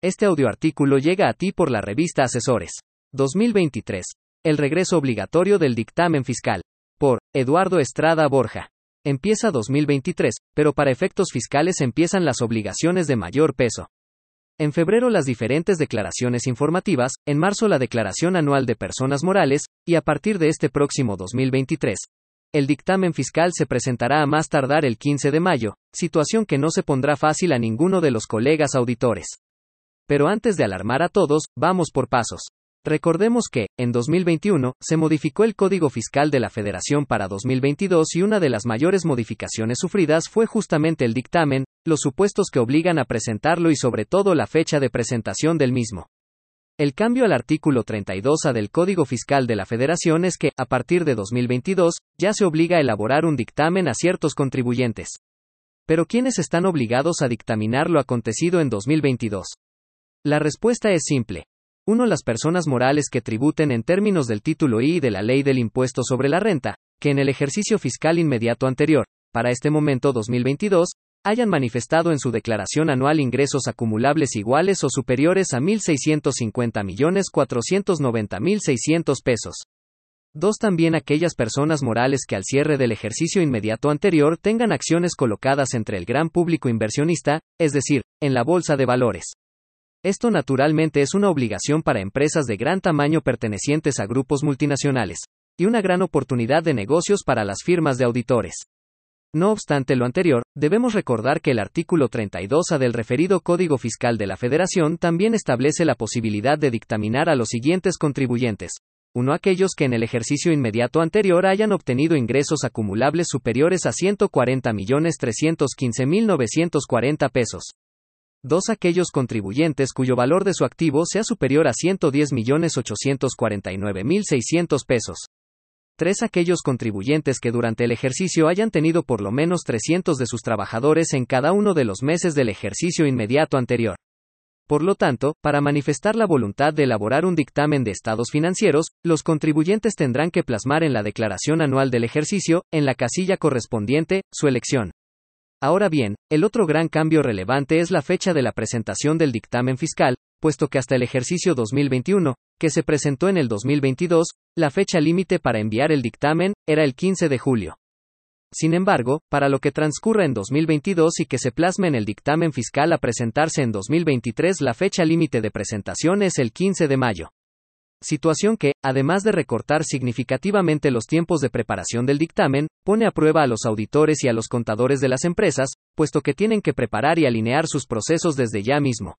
Este audioartículo llega a ti por la revista Asesores. 2023. El regreso obligatorio del dictamen fiscal. Por Eduardo Estrada Borja. Empieza 2023, pero para efectos fiscales empiezan las obligaciones de mayor peso. En febrero las diferentes declaraciones informativas, en marzo la declaración anual de personas morales, y a partir de este próximo 2023, el dictamen fiscal se presentará a más tardar el 15 de mayo, situación que no se pondrá fácil a ninguno de los colegas auditores. Pero antes de alarmar a todos, vamos por pasos. Recordemos que, en 2021, se modificó el Código Fiscal de la Federación para 2022 y una de las mayores modificaciones sufridas fue justamente el dictamen, los supuestos que obligan a presentarlo y sobre todo la fecha de presentación del mismo. El cambio al artículo 32A del Código Fiscal de la Federación es que, a partir de 2022, ya se obliga a elaborar un dictamen a ciertos contribuyentes. Pero ¿quiénes están obligados a dictaminar lo acontecido en 2022? La respuesta es simple. 1. Las personas morales que tributen en términos del título I de la ley del impuesto sobre la renta, que en el ejercicio fiscal inmediato anterior, para este momento 2022, hayan manifestado en su declaración anual ingresos acumulables iguales o superiores a 1.650.490.600 pesos. 2. También aquellas personas morales que al cierre del ejercicio inmediato anterior tengan acciones colocadas entre el gran público inversionista, es decir, en la bolsa de valores. Esto naturalmente es una obligación para empresas de gran tamaño pertenecientes a grupos multinacionales, y una gran oportunidad de negocios para las firmas de auditores. No obstante lo anterior, debemos recordar que el artículo 32A del referido Código Fiscal de la Federación también establece la posibilidad de dictaminar a los siguientes contribuyentes. 1. Aquellos que en el ejercicio inmediato anterior hayan obtenido ingresos acumulables superiores a 140.315.940 pesos. 2. Aquellos contribuyentes cuyo valor de su activo sea superior a 110.849.600 pesos. 3. Aquellos contribuyentes que durante el ejercicio hayan tenido por lo menos 300 de sus trabajadores en cada uno de los meses del ejercicio inmediato anterior. Por lo tanto, para manifestar la voluntad de elaborar un dictamen de estados financieros, los contribuyentes tendrán que plasmar en la declaración anual del ejercicio, en la casilla correspondiente, su elección. Ahora bien, el otro gran cambio relevante es la fecha de la presentación del dictamen fiscal, puesto que hasta el ejercicio 2021, que se presentó en el 2022, la fecha límite para enviar el dictamen era el 15 de julio. Sin embargo, para lo que transcurra en 2022 y que se plasme en el dictamen fiscal a presentarse en 2023, la fecha límite de presentación es el 15 de mayo. Situación que, además de recortar significativamente los tiempos de preparación del dictamen, pone a prueba a los auditores y a los contadores de las empresas, puesto que tienen que preparar y alinear sus procesos desde ya mismo.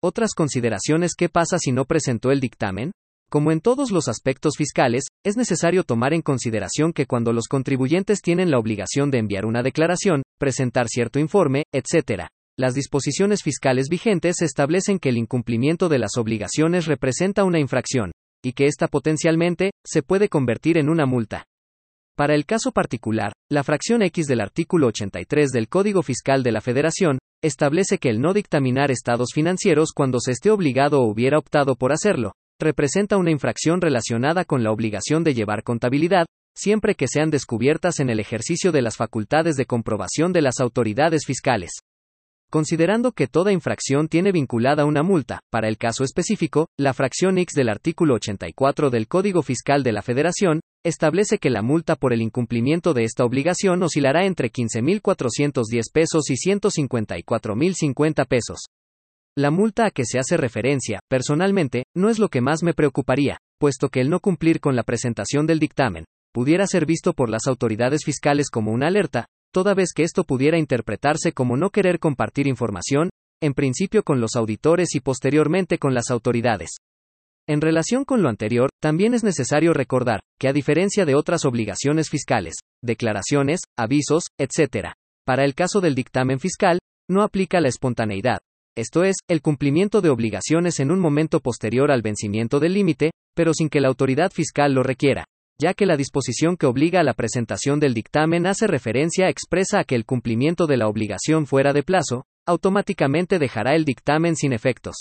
Otras consideraciones ¿qué pasa si no presentó el dictamen? Como en todos los aspectos fiscales, es necesario tomar en consideración que cuando los contribuyentes tienen la obligación de enviar una declaración, presentar cierto informe, etc., las disposiciones fiscales vigentes establecen que el incumplimiento de las obligaciones representa una infracción, y que ésta potencialmente, se puede convertir en una multa. Para el caso particular, la fracción X del artículo 83 del Código Fiscal de la Federación, establece que el no dictaminar estados financieros cuando se esté obligado o hubiera optado por hacerlo, representa una infracción relacionada con la obligación de llevar contabilidad, siempre que sean descubiertas en el ejercicio de las facultades de comprobación de las autoridades fiscales. Considerando que toda infracción tiene vinculada una multa, para el caso específico, la fracción X del artículo 84 del Código Fiscal de la Federación, establece que la multa por el incumplimiento de esta obligación oscilará entre 15.410 pesos y 154.050 pesos. La multa a que se hace referencia, personalmente, no es lo que más me preocuparía, puesto que el no cumplir con la presentación del dictamen, pudiera ser visto por las autoridades fiscales como una alerta, toda vez que esto pudiera interpretarse como no querer compartir información, en principio con los auditores y posteriormente con las autoridades. En relación con lo anterior, también es necesario recordar, que a diferencia de otras obligaciones fiscales, declaraciones, avisos, etc., para el caso del dictamen fiscal, no aplica la espontaneidad, esto es, el cumplimiento de obligaciones en un momento posterior al vencimiento del límite, pero sin que la autoridad fiscal lo requiera ya que la disposición que obliga a la presentación del dictamen hace referencia expresa a que el cumplimiento de la obligación fuera de plazo, automáticamente dejará el dictamen sin efectos.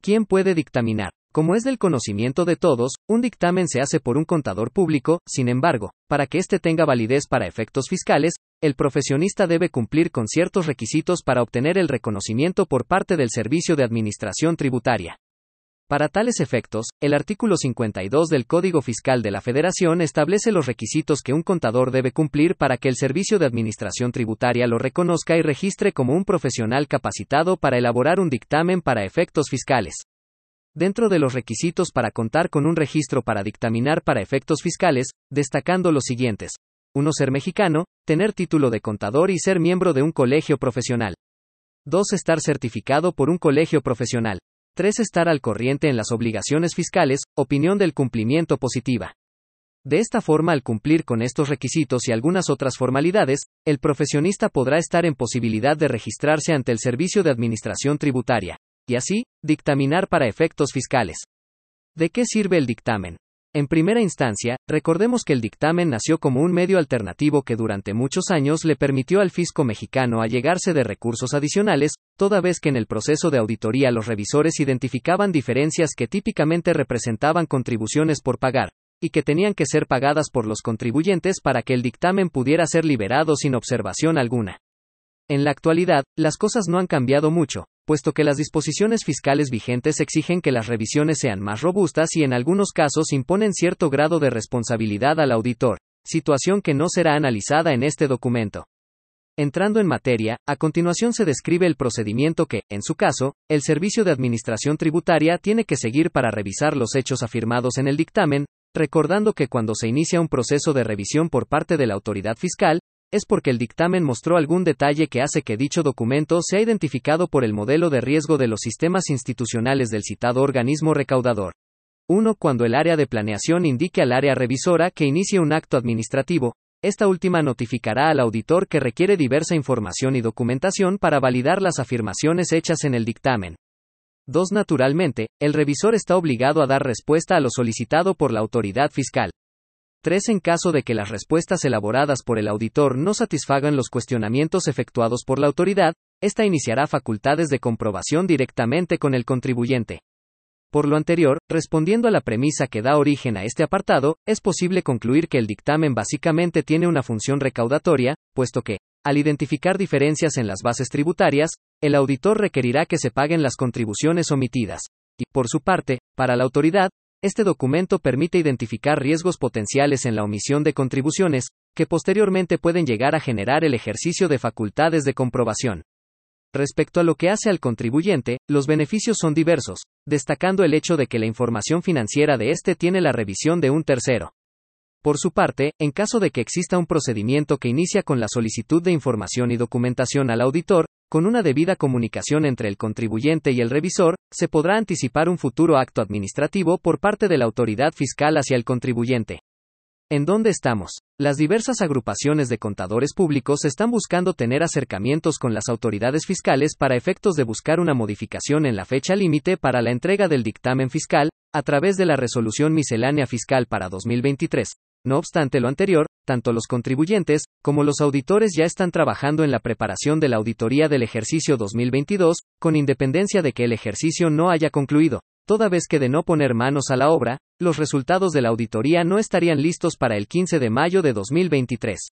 ¿Quién puede dictaminar? Como es del conocimiento de todos, un dictamen se hace por un contador público, sin embargo, para que éste tenga validez para efectos fiscales, el profesionista debe cumplir con ciertos requisitos para obtener el reconocimiento por parte del Servicio de Administración Tributaria. Para tales efectos, el artículo 52 del Código Fiscal de la Federación establece los requisitos que un contador debe cumplir para que el Servicio de Administración Tributaria lo reconozca y registre como un profesional capacitado para elaborar un dictamen para efectos fiscales. Dentro de los requisitos para contar con un registro para dictaminar para efectos fiscales, destacando los siguientes. 1. Ser mexicano, tener título de contador y ser miembro de un colegio profesional. 2. Estar certificado por un colegio profesional. 3. Estar al corriente en las obligaciones fiscales, opinión del cumplimiento positiva. De esta forma, al cumplir con estos requisitos y algunas otras formalidades, el profesionista podrá estar en posibilidad de registrarse ante el Servicio de Administración Tributaria, y así, dictaminar para efectos fiscales. ¿De qué sirve el dictamen? En primera instancia, recordemos que el dictamen nació como un medio alternativo que durante muchos años le permitió al fisco mexicano allegarse de recursos adicionales, toda vez que en el proceso de auditoría los revisores identificaban diferencias que típicamente representaban contribuciones por pagar, y que tenían que ser pagadas por los contribuyentes para que el dictamen pudiera ser liberado sin observación alguna. En la actualidad, las cosas no han cambiado mucho, puesto que las disposiciones fiscales vigentes exigen que las revisiones sean más robustas y en algunos casos imponen cierto grado de responsabilidad al auditor, situación que no será analizada en este documento. Entrando en materia, a continuación se describe el procedimiento que, en su caso, el Servicio de Administración Tributaria tiene que seguir para revisar los hechos afirmados en el dictamen, recordando que cuando se inicia un proceso de revisión por parte de la autoridad fiscal, es porque el dictamen mostró algún detalle que hace que dicho documento sea identificado por el modelo de riesgo de los sistemas institucionales del citado organismo recaudador. 1. Cuando el área de planeación indique al área revisora que inicie un acto administrativo, esta última notificará al auditor que requiere diversa información y documentación para validar las afirmaciones hechas en el dictamen. 2. Naturalmente, el revisor está obligado a dar respuesta a lo solicitado por la autoridad fiscal. 3. En caso de que las respuestas elaboradas por el auditor no satisfagan los cuestionamientos efectuados por la autoridad, ésta iniciará facultades de comprobación directamente con el contribuyente. Por lo anterior, respondiendo a la premisa que da origen a este apartado, es posible concluir que el dictamen básicamente tiene una función recaudatoria, puesto que, al identificar diferencias en las bases tributarias, el auditor requerirá que se paguen las contribuciones omitidas. Y, por su parte, para la autoridad, este documento permite identificar riesgos potenciales en la omisión de contribuciones, que posteriormente pueden llegar a generar el ejercicio de facultades de comprobación. Respecto a lo que hace al contribuyente, los beneficios son diversos, destacando el hecho de que la información financiera de éste tiene la revisión de un tercero. Por su parte, en caso de que exista un procedimiento que inicia con la solicitud de información y documentación al auditor, con una debida comunicación entre el contribuyente y el revisor, se podrá anticipar un futuro acto administrativo por parte de la autoridad fiscal hacia el contribuyente. ¿En dónde estamos? Las diversas agrupaciones de contadores públicos están buscando tener acercamientos con las autoridades fiscales para efectos de buscar una modificación en la fecha límite para la entrega del dictamen fiscal, a través de la resolución miscelánea fiscal para 2023, no obstante lo anterior, tanto los contribuyentes, como los auditores ya están trabajando en la preparación de la auditoría del ejercicio 2022, con independencia de que el ejercicio no haya concluido. Toda vez que de no poner manos a la obra, los resultados de la auditoría no estarían listos para el 15 de mayo de 2023.